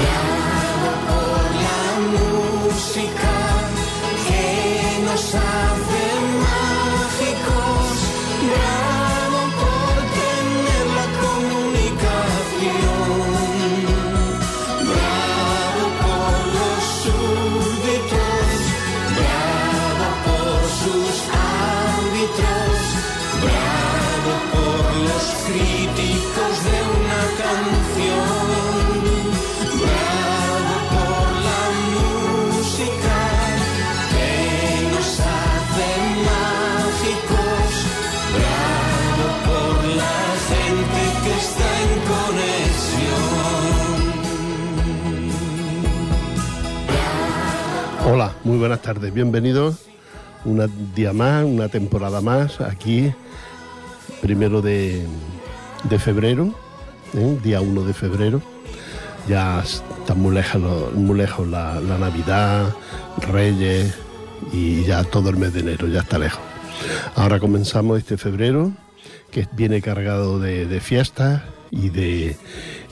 Yeah. Muy buenas tardes, bienvenidos un día más, una temporada más aquí, primero de, febrero, ¿eh? día 1 de febrero. Ya está muy lejos, muy lejos la, Navidad, Reyes y ya todo el mes de enero, ya está lejos. Ahora comenzamos este febrero que viene cargado de, fiestas y de,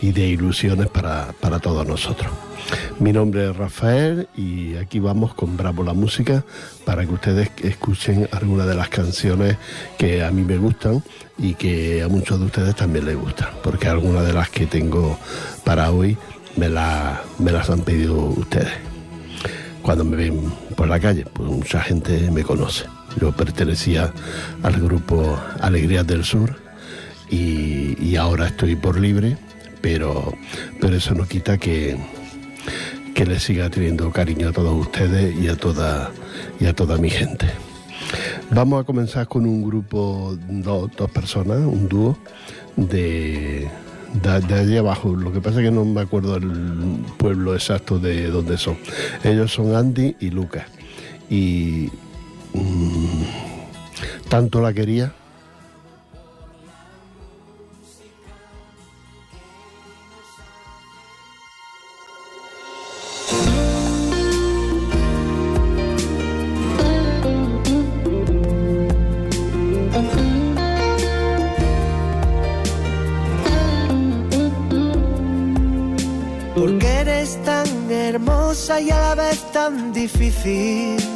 y de ilusiones para, para todos nosotros. Mi nombre es Rafael y aquí vamos con Bravo la Música para que ustedes escuchen algunas de las canciones que a mí me gustan y que a muchos de ustedes también les gustan, porque algunas de las que tengo para hoy me, me las han pedido ustedes. Cuando me ven por la calle, pues mucha gente me conoce. Yo pertenecía al grupo Alegrías del Sur y, ahora estoy por libre, pero, pero eso no quita que, que le siga teniendo cariño a todos ustedes y a toda, y a toda mi gente. Vamos a comenzar con un grupo, dos, dos personas, un dúo de, de, allí abajo. Lo que pasa es que no me acuerdo el pueblo exacto de dónde son. Ellos son Andy y Lucas. Y tanto la quería y a la vez tan difícil.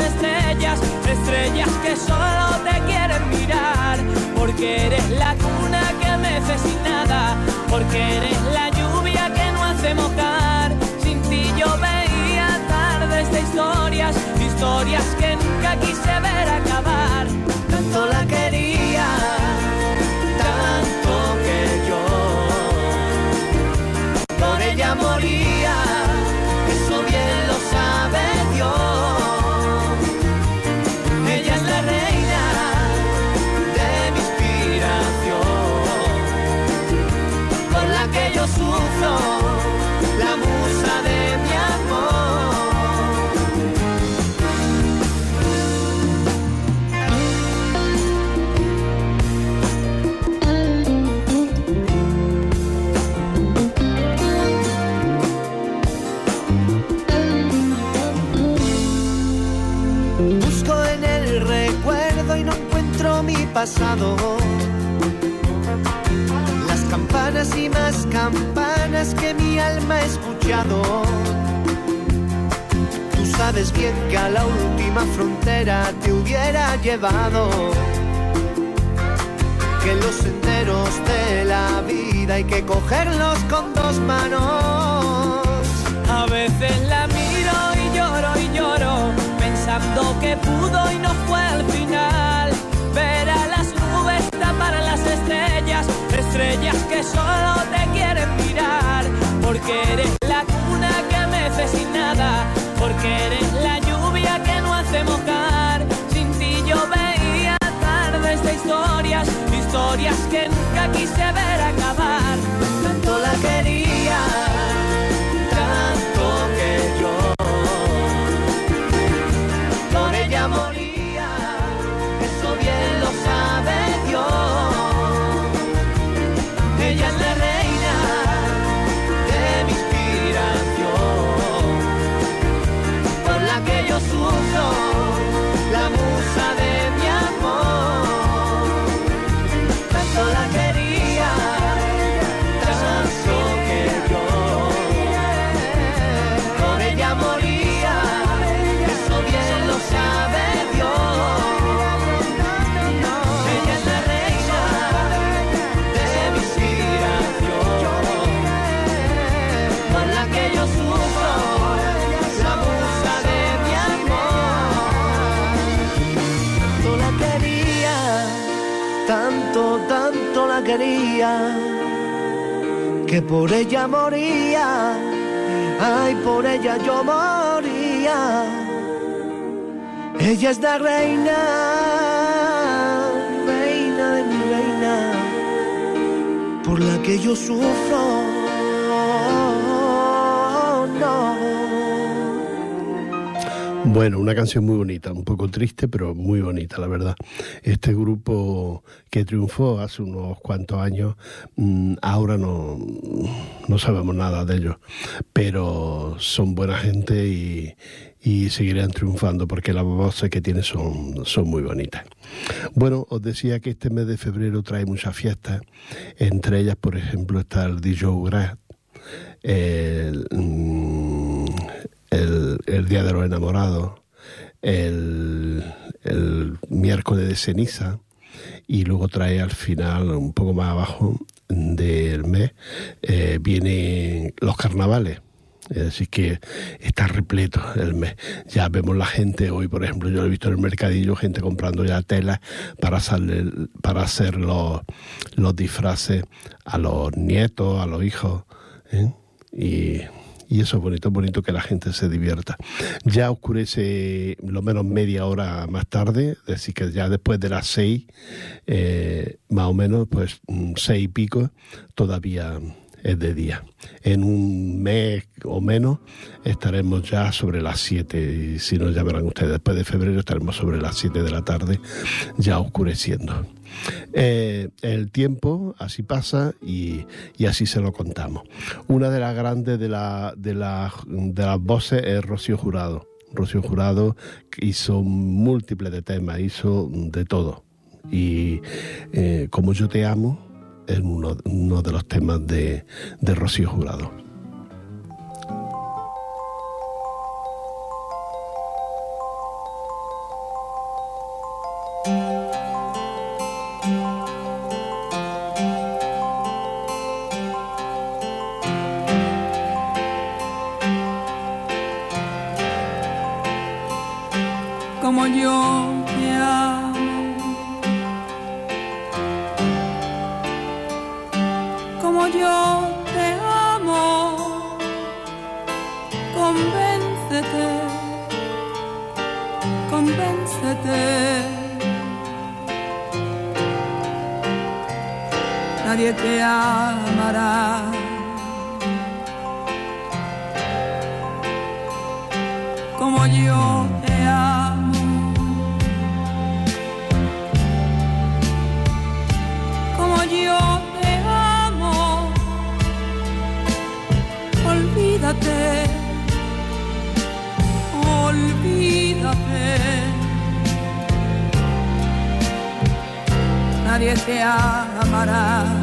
estrellas estrellas que solo te quieren mirar, porque eres la cuna que mece sin nada, porque eres la lluvia que no hace mojar. Sin ti yo veía tardes de historias, historias que nunca quise ver acabar. Tanto la quería, tanto que yo por ella moría, pasado campanas y más campanas que mi alma ha escuchado. Tú sabes bien que a la última frontera te hubiera llevado. Que los senderos de la vida hay que cogerlos con dos manos. A veces la miro y lloro y lloro que pudo y no fue al final. Ver a las estrellas, estrellas que solo te quieren mirar, porque eres la cuna que mece sin nada, porque eres la lluvia que no hace mojar. Sin ti yo veía tardes de historias, historias que nunca quise ver acabar. Que por ella moría. Ay, por ella yo moría. Ella es la reina, reina de mi reina, por la que yo sufro. Bueno, una canción muy bonita, un poco triste, pero muy bonita, la verdad. Este grupo que triunfó hace unos cuantos años, mm, ahora no, no sabemos nada de ellos, pero son buena gente y, seguirán triunfando porque las voces que tienen son, son muy bonitas. Bueno, os decía que este mes de febrero trae muchas fiestas, entre ellas, por ejemplo, está el DJ Gras, el, Día de los Enamorados, el, miércoles de ceniza y luego trae al final, un poco más abajo del mes, eh, vienen los carnavales. Es decir, que está repleto el mes. Ya vemos la gente hoy, por ejemplo, yo he visto en el mercadillo, gente comprando ya telas para, hacerle- para hacer los, los disfraces a los nietos, a los hijos. ¿eh? Y, y eso es bonito, es bonito que la gente se divierta. Ya oscurece lo menos media hora más tarde, es decir, que ya después de las seis, eh, más o menos, pues mm, seis y pico, todavía es de día. En un mes o menos estaremos ya sobre las 7, y si no ya verán ustedes, después de febrero estaremos sobre las 7 de la tarde, ya oscureciendo. Eh, el tiempo así pasa y, así se lo contamos. Una de las grandes de, la, las voces es Rocío Jurado. Rocío Jurado hizo múltiples de temas, hizo de todo. Y eh, como yo te amo, es uno, de los temas de, Rocío Jurado. Te amará. como yo te amo. Como yo te amo. Olvídate, olvídate. Nadie te amará.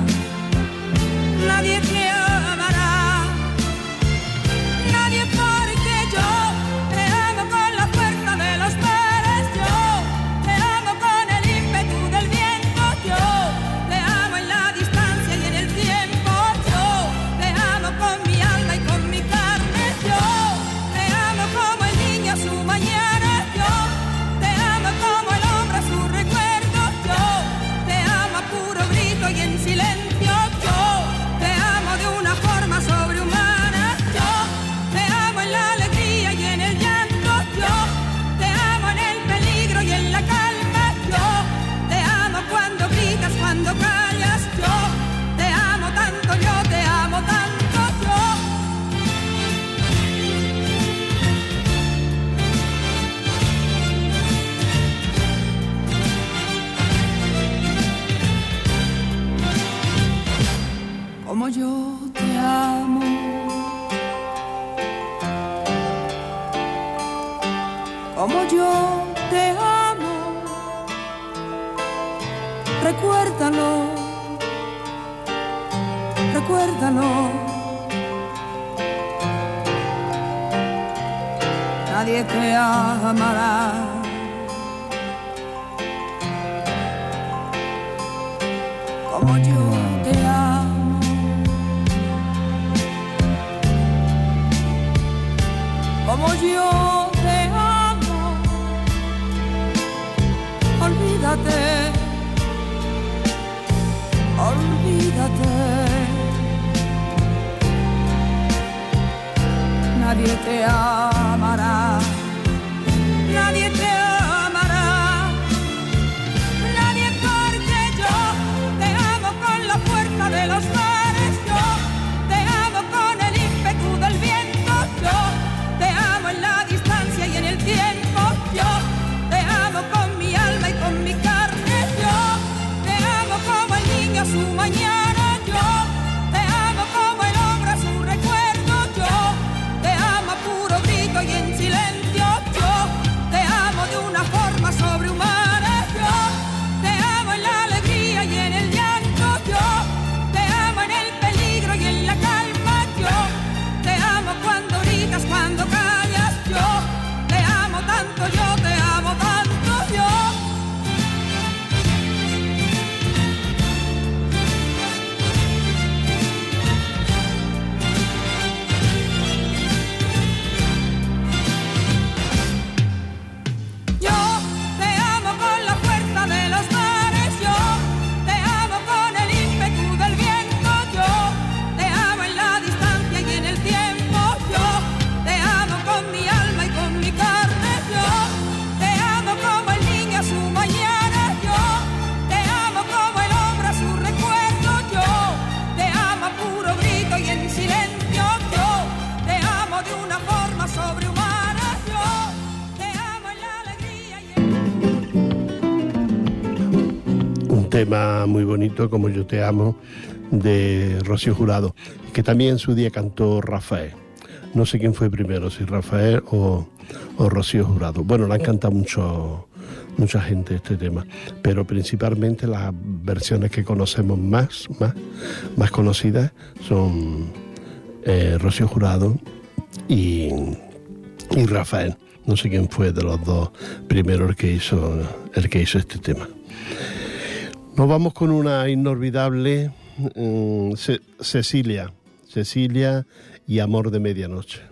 como Yo te amo de Rocío Jurado, que también en su día cantó Rafael. No sé quién fue primero, si Rafael o, o Rocío Jurado. Bueno, la han cantado mucho, mucha gente este tema, pero principalmente las versiones que conocemos más, más, más conocidas son eh, Rocío Jurado y, y Rafael. No sé quién fue de los dos primero el que hizo, el que hizo este tema. Nos vamos con una inolvidable mm, Cecilia, Cecilia y Amor de Medianoche.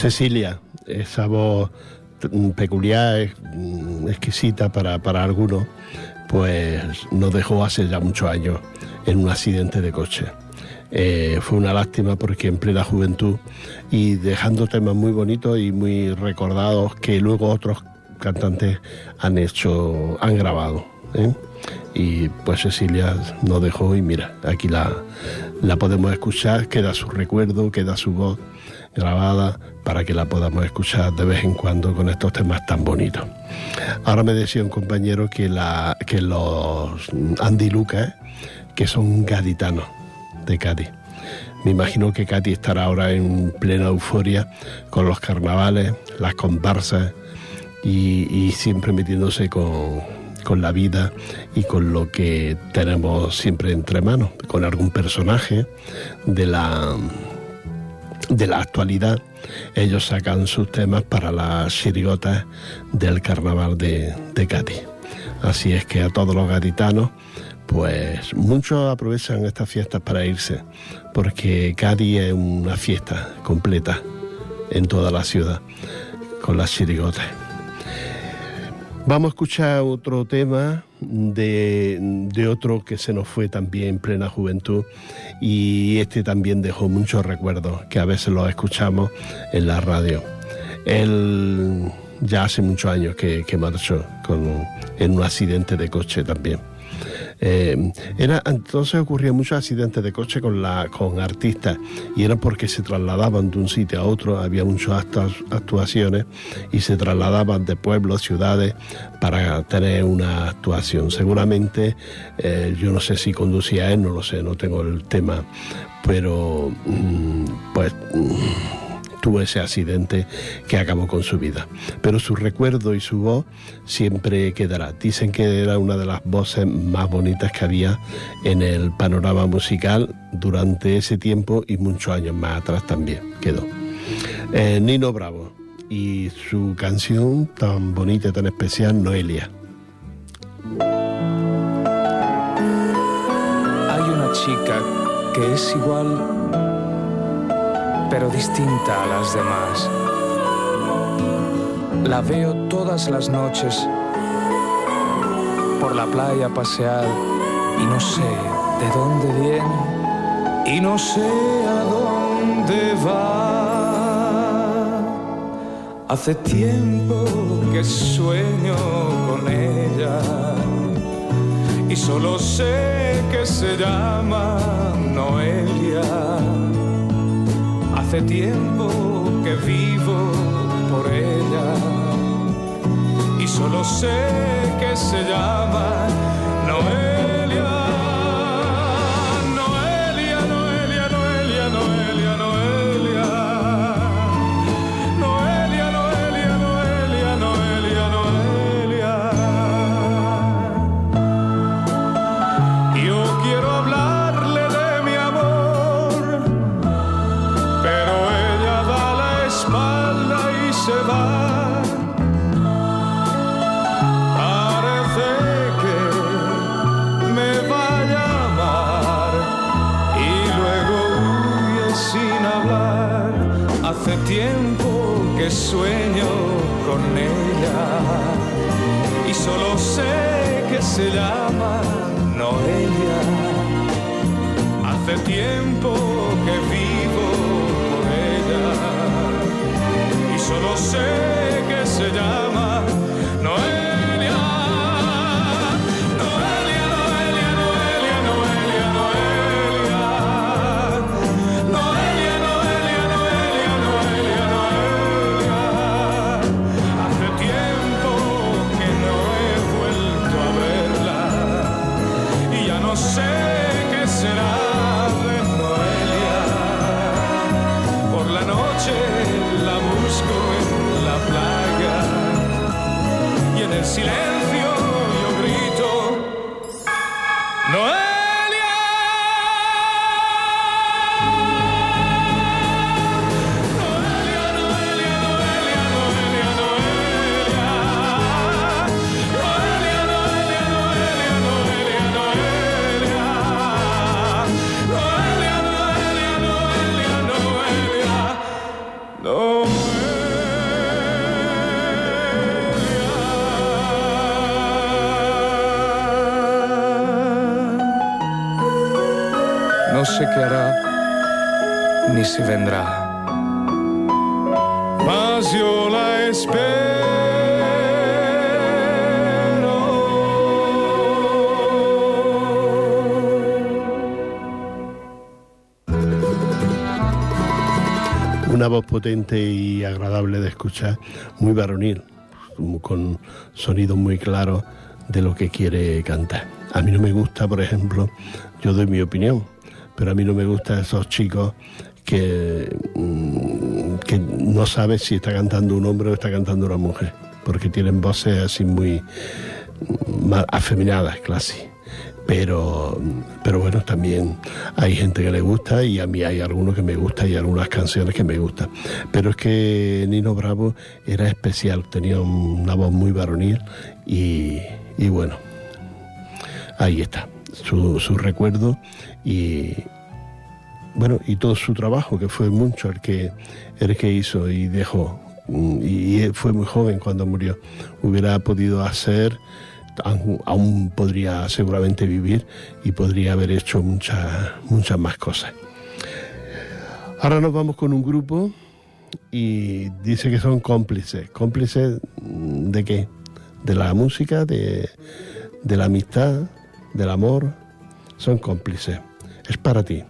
Cecilia, esa voz peculiar, exquisita para, para algunos, pues nos dejó hace ya muchos años en un accidente de coche. Eh, fue una lástima porque en plena juventud y dejando temas muy bonitos y muy recordados que luego otros cantantes han hecho, han grabado. ¿eh? Y pues Cecilia nos dejó y mira, aquí la, la podemos escuchar, queda su recuerdo, queda su voz grabada para que la podamos escuchar de vez en cuando con estos temas tan bonitos. Ahora me decía un compañero que, la, que los Andy Lucas, que son gaditanos de Cádiz. Me imagino que Katy estará ahora en plena euforia con los carnavales, las comparsas y, y siempre metiéndose con, con la vida y con lo que tenemos siempre entre manos, con algún personaje de la de la actualidad, ellos sacan sus temas para las chirigotas del carnaval de, Cádiz. Así es que a todos los gaditanos, pues muchos aprovechan estas fiestas para irse, porque Cádiz es una fiesta completa en toda la ciudad, con las chirigotas. Vamos a escuchar otro tema de, de, otro que se nos fue también en plena juventud y este también dejó muchos recuerdos que a veces los escuchamos en la radio. Él ya hace muchos años que, que marchó con, en un accidente de coche también. Eh, era, entonces ocurrían muchos accidentes de coche con, la, con artistas y era porque se trasladaban de un sitio a otro, había muchas actuaciones y se trasladaban de pueblos, ciudades para tener una actuación. Seguramente, eh, yo no sé si conducía él, no lo sé, no tengo el tema, pero mm, pues... Tuvo ese accidente que acabó con su vida. Pero su recuerdo y su voz siempre quedará. Dicen que era una de las voces más bonitas que había en el panorama musical durante ese tiempo y muchos años más atrás también quedó. Eh, Nino Bravo y su canción tan bonita y tan especial, Noelia. Hay una chica que es igual pero distinta a las demás. La veo todas las noches por la playa pasear y no sé de dónde viene y no sé a dónde va. Hace tiempo que sueño con ella y solo sé que se llama Noelia. Hace tiempo que vivo por ella y solo sé que se llama Noelia. Sueño con ella y solo sé que se llama Noelia. Hace tiempo que vivo por ella y solo sé que se llama potente y agradable de escuchar, muy varonil, con sonidos muy claros de lo que quiere cantar. A mí no me gusta, por ejemplo, yo doy mi opinión, pero a mí no me gustan esos chicos que, mm, que no saben si está cantando un hombre o está cantando una mujer, porque tienen voces así muy mm, afeminadas, casi. Pero, pero bueno, también hay gente que le gusta y a mí hay algunos que me gustan y algunas canciones que me gustan. Pero es que Nino Bravo era especial, tenía una voz muy varonil y, y bueno, ahí está, su, su recuerdo y bueno, y todo su trabajo, que fue mucho el que, el que hizo y dejó. Mm, Y fue muy joven cuando murió. Hubiera podido hacer, aún, podría seguramente vivir y podría haber hecho muchas, muchas más cosas. Ahora nos vamos con un grupo y dice que son cómplices. ¿Cómplices de qué? De la música, de, de la amistad, del amor. Son cómplices. Es para ti.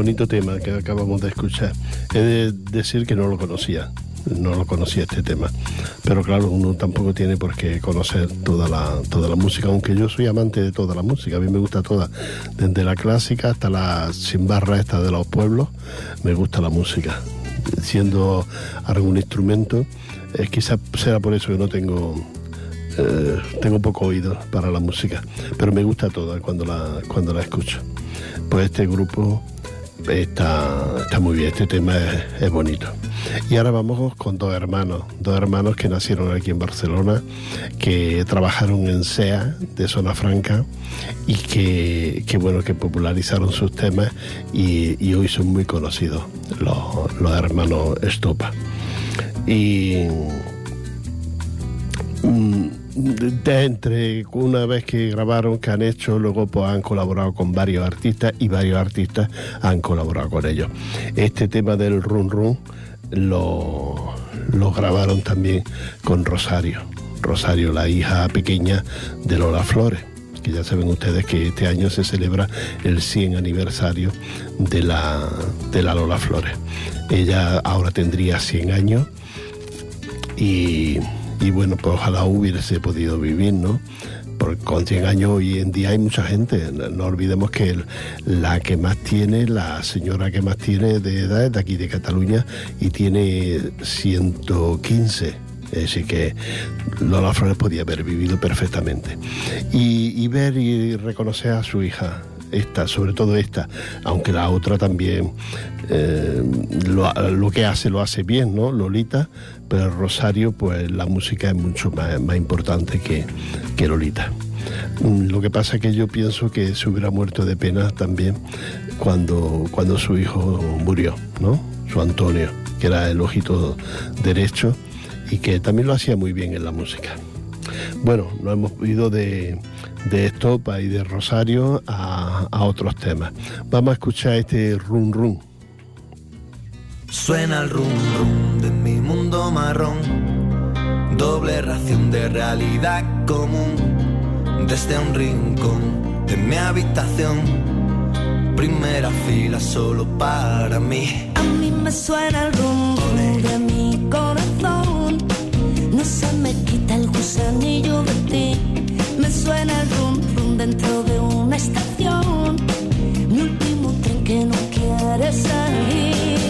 Bonito tema que acabamos de escuchar. He de decir que no lo conocía, no lo conocía este tema. Pero claro, uno tampoco tiene por qué conocer toda la, toda la música, aunque yo soy amante de toda la música, a mí me gusta toda, desde la clásica hasta la sin barra esta de los pueblos, me gusta la música. Siendo algún instrumento, eh, quizás será por eso que no tengo eh, tengo poco oído para la música, pero me gusta toda cuando la, cuando la escucho. Pues este grupo está, está muy bien, este tema es, bonito. Y ahora vamos con dos hermanos, dos hermanos que nacieron aquí en Barcelona, que trabajaron en SEA de Zona Franca y que, que bueno, que popularizaron sus temas y, hoy son muy conocidos, los, los hermanos Estopa. Y mm, de entre una vez que grabaron, que han hecho, luego pues han colaborado con varios artistas y varios artistas han colaborado con ellos. Este tema del Run Run lo, lo grabaron también con Rosario. Rosario, la hija pequeña de Lola Flores que ya saben ustedes que este año se celebra el 100 aniversario de la, de la Lola Flores. Ella ahora tendría 100 años y, y bueno, pues ojalá hubiese podido vivir, ¿no? Porque con 100 años hoy en día hay mucha gente. No, olvidemos que la que más tiene, la señora que más tiene de edad es de aquí de Cataluña y tiene 115. Es decir, que Lola Flores podía haber vivido perfectamente. Y, y ver y reconocer a su hija, esta, sobre todo esta, aunque la otra también eh, lo, lo que hace lo hace bien, ¿no? Lolita, pero Rosario, pues la música es mucho más, importante que, que Lolita. Mm, Lo que pasa es que yo pienso que se hubiera muerto de pena también cuando, cuando su hijo murió, ¿no? Su Antonio, que era el ojito derecho y que también lo hacía muy bien en la música. Bueno, nos hemos ido de, de Estopa y de Rosario a, a otros temas. Vamos a escuchar este Run Run. Suena el rum rum de mi mundo marrón, doble ración de realidad común, desde un rincón de mi habitación, primera fila solo para mí. A mí me suena el rum rum de mi corazón. No se me quita el gusanillo de ti. Me suena el rum dentro de una estación. Mi último tren que no quiere salir.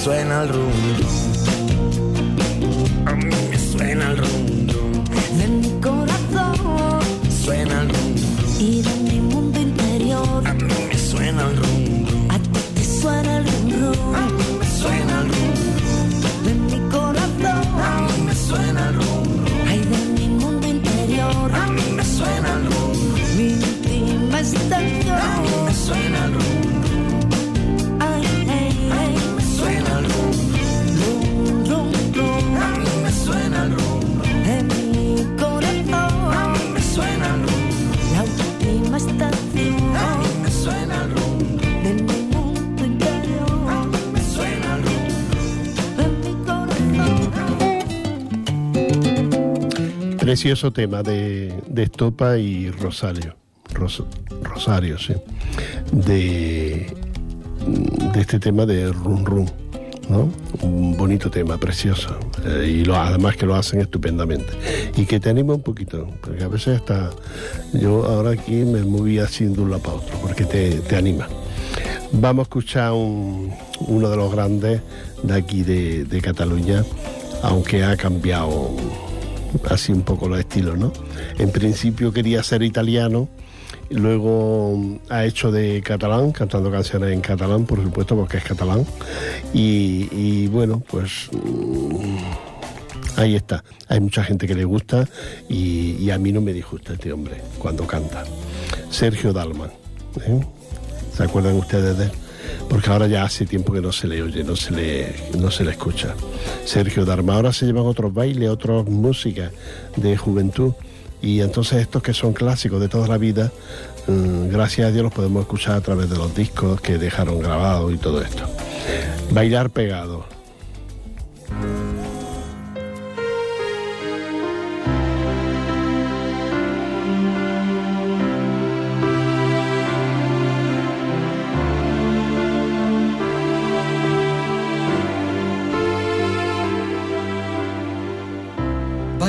Suena el rum Precioso tema de, de Estopa y Rosario. Ros- Rosario, sí. De, de este tema de Run Run. ¿no? Un bonito tema, precioso. Eh, y además que lo hacen estupendamente. Y que te anima un poquito, porque a veces hasta yo ahora aquí me moví así de un lado para otro, porque te, te anima. Vamos a escuchar un- uno de los grandes de aquí de, de Cataluña, aunque ha cambiado así un poco los estilos, ¿no? En principio quería ser italiano, luego ha hecho de catalán, cantando canciones en catalán, por supuesto, porque es catalán. Y, bueno, pues mm, ahí está. Hay mucha gente que le gusta y, y a mí no me disgusta este hombre cuando canta. Sergio Dalman. ¿eh? ¿Se acuerdan ustedes de él? Porque ahora ya hace tiempo que no se le oye, no se le, no se le escucha. Sergio Dalman. Ahora se llevan otros bailes, otras músicas de juventud. Y entonces estos que son clásicos de toda la vida, mm, gracias a Dios los podemos escuchar a través de los discos que dejaron grabados y todo esto. Bailar pegado.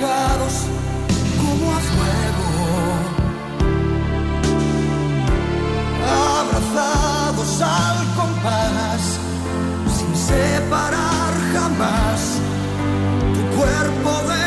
Como a fuego. Abrazados al compás, sin separar jamás tu cuerpo de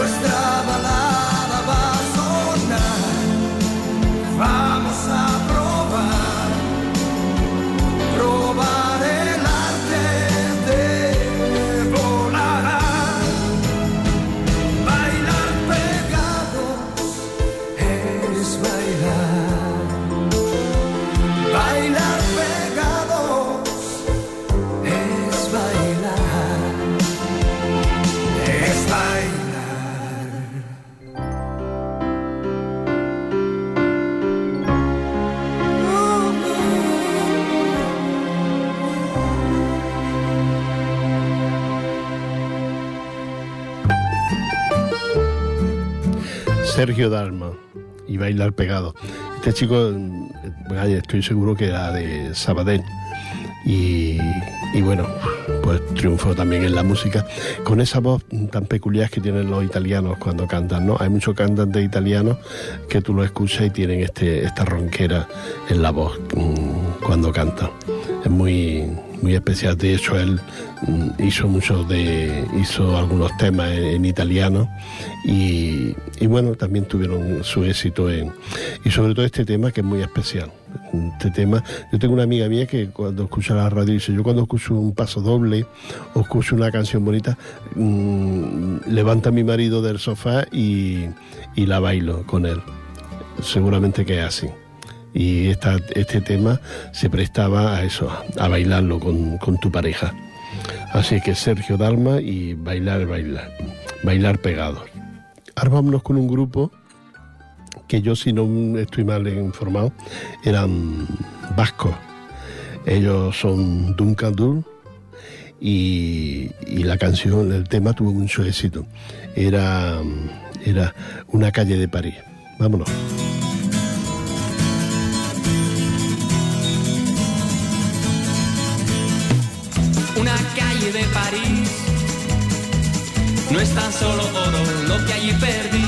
Nuestra Sergio Dalma y Bailar Pegado. Este chico, estoy seguro que era de Sabadell. Y, y bueno, pues triunfó también en la música con esa voz tan peculiar que tienen los italianos cuando cantan, ¿no? Hay muchos cantantes italianos que tú lo escuchas y tienen este, esta ronquera en la voz mm, cuando cantan. Es muy, muy especial. De hecho, él mm, hizo muchos de, hizo algunos temas en, italiano y, y bueno, también tuvieron su éxito en, y sobre todo este tema que es muy especial. Este tema, yo tengo una amiga mía que cuando escucha la radio dice, yo cuando escucho un paso doble o escucho una canción bonita, mm, levanta a mi marido del sofá y, y la bailo con él. Seguramente que es así y esta, este tema se prestaba a eso, a bailarlo con, con, tu pareja. Así que Sergio Dalma y bailar, bailar, bailar pegados. Ahora vámonos con un grupo que yo si no estoy mal informado, eran vascos. Ellos son Duncan Dur y, y, la canción, el tema tuvo mucho éxito. Era, era una calle de París. Vámonos. No es tan solo oro lo que allí perdí,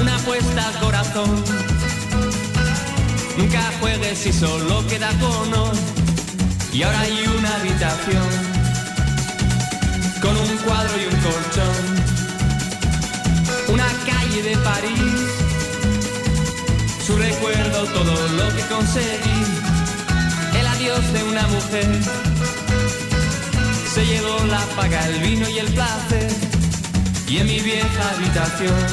una apuesta al corazón. Nunca juegues si solo queda cono y ahora hay una habitación con un cuadro y un colchón. Una calle de París, su recuerdo, todo lo que conseguí, el adiós de una mujer se llevó la paga, el vino y el placer. Y en mi vieja habitación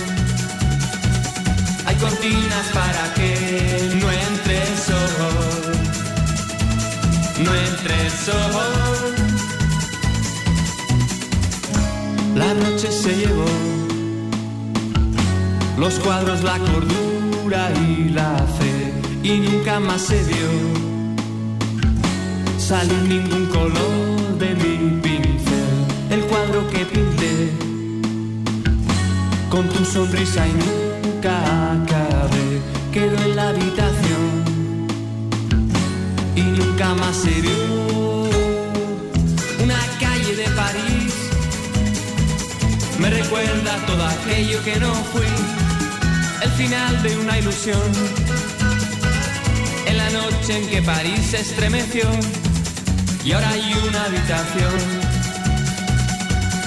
hay cortinas para que no entre el sol. No entre el sol. La noche se llevó los cuadros, la cordura y la fe. Y nunca más se vio salir ningún color de el cuadro que pinté con tu sonrisa y nunca acabé, quedó en la habitación y nunca más se vio. Una calle de París me recuerda todo aquello que no fui, el final de una ilusión. En la noche en que París se estremeció y ahora hay una habitación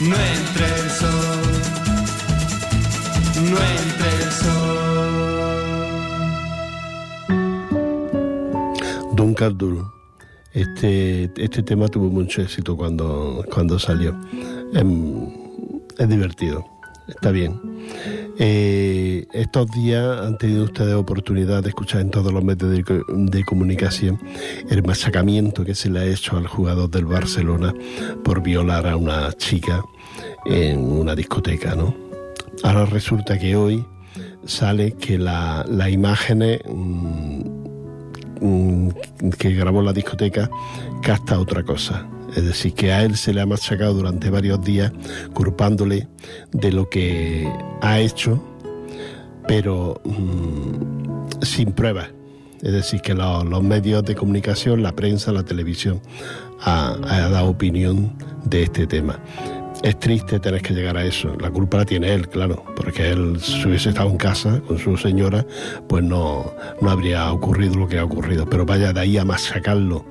no entre el sol, no entre el sol. Duncan Duro. Este, este tema tuvo mucho éxito cuando, cuando salió. Es, es divertido, está bien. Eh, estos días han tenido ustedes oportunidad de escuchar en todos los medios de, de, comunicación el machacamiento que se le ha hecho al jugador del Barcelona por violar a una chica en una discoteca, ¿no? Ahora resulta que hoy sale que las la imágenes mmm, mmm, que grabó la discoteca capta otra cosa. Es decir, que a él se le ha machacado durante varios días, culpándole de lo que ha hecho, pero mmm, sin pruebas. Es decir, que los, los, medios de comunicación, la prensa, la televisión, ha, ha dado opinión de este tema. Es triste tener que llegar a eso. La culpa la tiene él, claro, porque él, si hubiese estado en casa con su señora, pues no, no habría ocurrido lo que ha ocurrido. Pero vaya de ahí a machacarlo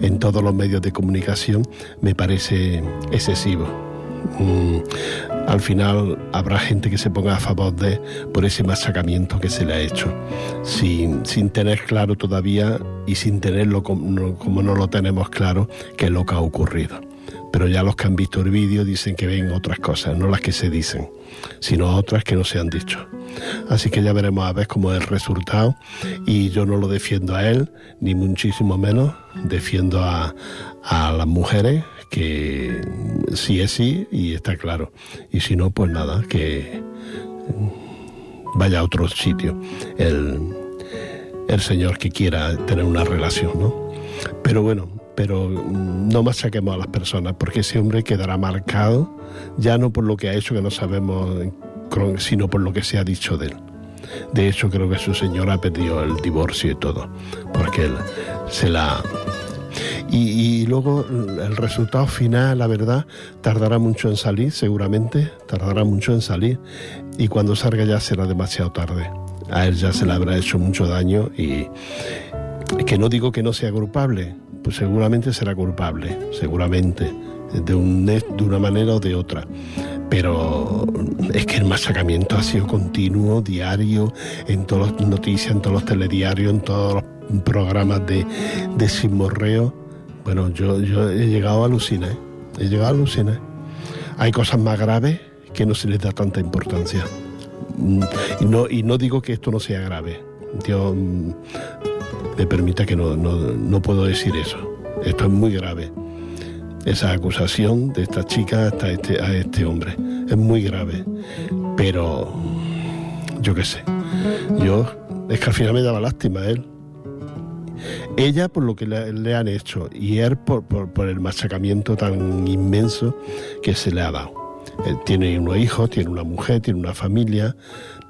en todos los medios de comunicación, me parece excesivo. Mm, al final habrá gente que se ponga a favor de por ese machacamiento que se le ha hecho, sin, sin tener claro todavía y sin tenerlo como, como no lo tenemos claro, qué es lo que ha ocurrido. Pero ya los que han visto el vídeo dicen que ven otras cosas, no las que se dicen, sino otras que no se han dicho. Así que ya veremos a ver cómo es el resultado. Y yo no lo defiendo a él, ni muchísimo menos. Defiendo a, a las mujeres, que sí es sí y está claro. Y si no, pues nada, que vaya a otro sitio el, el señor que quiera tener una relación, ¿no? Pero bueno, pero no machaquemos a las personas, porque ese hombre quedará marcado ya no por lo que ha hecho, que no sabemos, sino por lo que se ha dicho de él. De hecho, creo que su señora perdió el divorcio y todo, porque él se la... Y, y, luego el resultado final, la verdad, tardará mucho en salir, seguramente, tardará mucho en salir, y cuando salga ya será demasiado tarde. A él ya se le habrá hecho mucho daño y que no digo que no sea culpable, pues seguramente será culpable, seguramente, de, un, de una manera o de otra. Pero es que el machacamiento ha sido continuo, diario, en todas las noticias, en todos los telediarios, en todos los programas de, de simorreo. Bueno, yo, yo he llegado a alucinar, he llegado a alucinar. Hay cosas más graves que no se les da tanta importancia. Y no, y no digo que esto no sea grave. Dios me permita que no, no, no puedo decir eso. Esto es muy grave. Esa acusación de esta chica hasta este, a este hombre es muy grave. Pero yo qué sé. Yo es que al final me daba lástima a él. Ella por lo que le, han hecho y él por, por, por, el machacamiento tan inmenso que se le ha dado. Él tiene unos hijos, tiene una mujer, tiene una familia.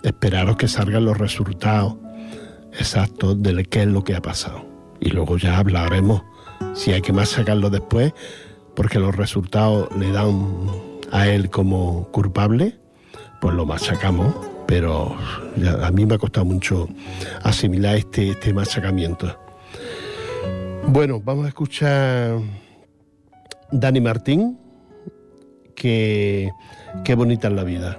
Esperaros que salgan los resultados exactos de qué es lo que ha pasado. Y luego ya hablaremos si hay que machacarlo después, porque los resultados le dan a él como culpable, pues lo machacamos. Pero a mí me ha costado mucho asimilar este, este machacamiento. Bueno, vamos a escuchar Dani Martín, que qué bonita es la vida.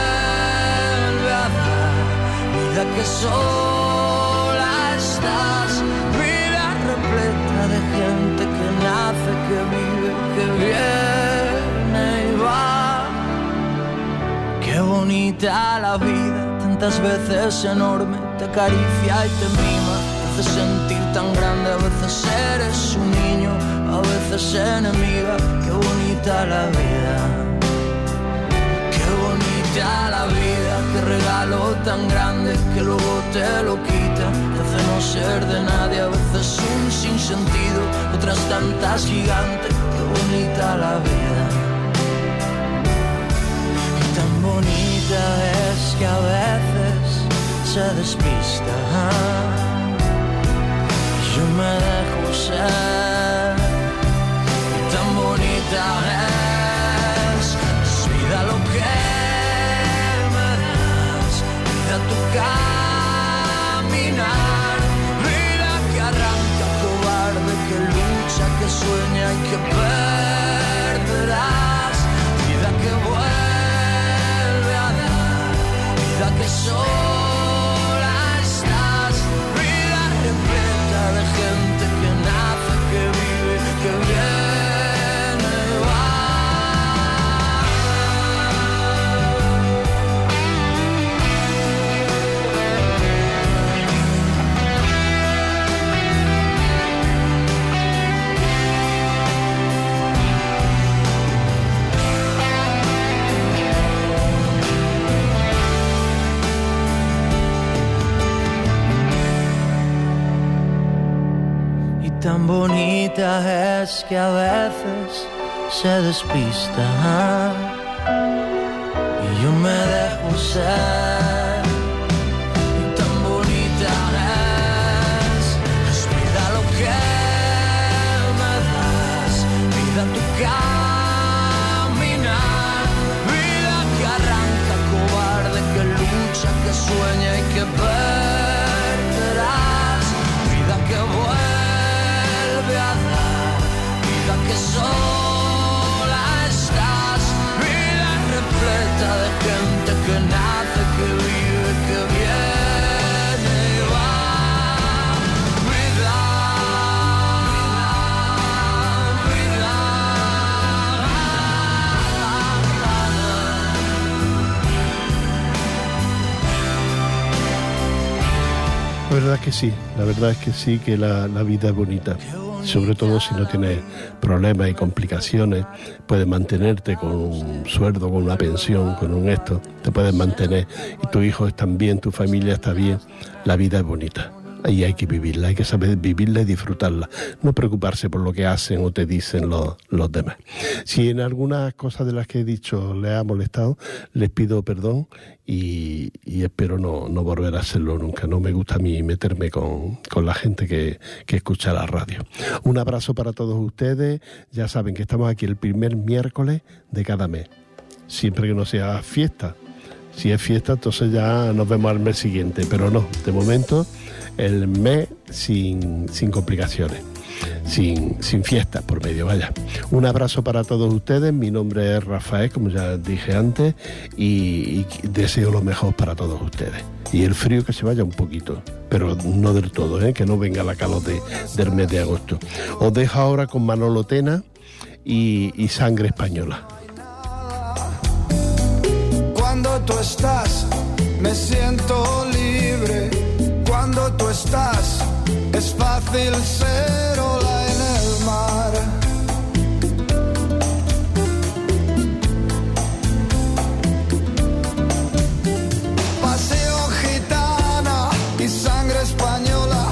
vida que sola estás, vida repleta de gente que nace, que vive, que viene y va. Qué bonita la vida, tantas veces enorme, te acaricia y te mima, te hace sentir tan grande, a veces eres un niño, a veces enemiga, qué bonita la vida. La vida, qué regalo tan grande que luego te lo quita, te hace no ser de nadie, a veces un sinsentido, otras tantas gigantes, qué bonita la vida. Y tan bonita es que a veces se despista. Yo me dejo ser, y tan bonita es, tu caminar, bonita es que a veces se La verdad es que sí, la verdad es que sí que la, la vida es bonita. Sobre todo si no tienes problemas y complicaciones, puedes mantenerte con un sueldo, con una pensión, con un esto, te puedes mantener y tus hijos están bien, tu familia está bien, la vida es bonita. Y hay que vivirla, hay que saber vivirla y disfrutarla. No preocuparse por lo que hacen o te dicen los, demás. Si en algunas cosas de las que he dicho les ha molestado, les pido perdón y, y espero no, no volver a hacerlo nunca. No me gusta a mí meterme con, con la gente que, que escucha la radio. Un abrazo para todos ustedes. Ya saben que estamos aquí el primer miércoles de cada mes. Siempre que no sea fiesta. Si es fiesta, entonces ya nos vemos al mes siguiente. Pero no, de momento el mes sin, sin complicaciones, sin, sin fiestas por medio, vaya. Un abrazo para todos ustedes, mi nombre es Rafael, como ya dije antes, y, deseo lo mejor para todos ustedes. Y el frío que se vaya un poquito, pero no del todo, ¿eh? que no venga la calor de- del mes de agosto. Os dejo ahora con Manolo Tena y, y Sangre Española. Cuando tú estás, me siento libre. Cuando tú estás, es fácil ser ola en el mar. Paseo gitana y sangre española.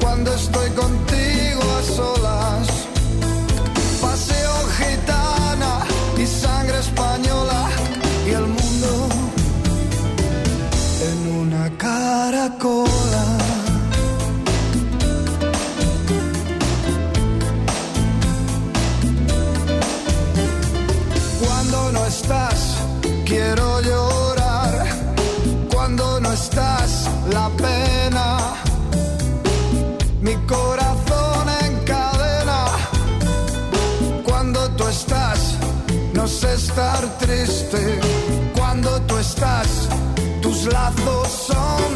Cuando estoy contigo a solas. Paseo gitana y sangre española y el mundo en una caracola. Cuando no estás, quiero llorar. Cuando no estás, la pena. Mi corazón encadena. Cuando tú estás, no sé estar triste. Cuando tú estás, tus lazos son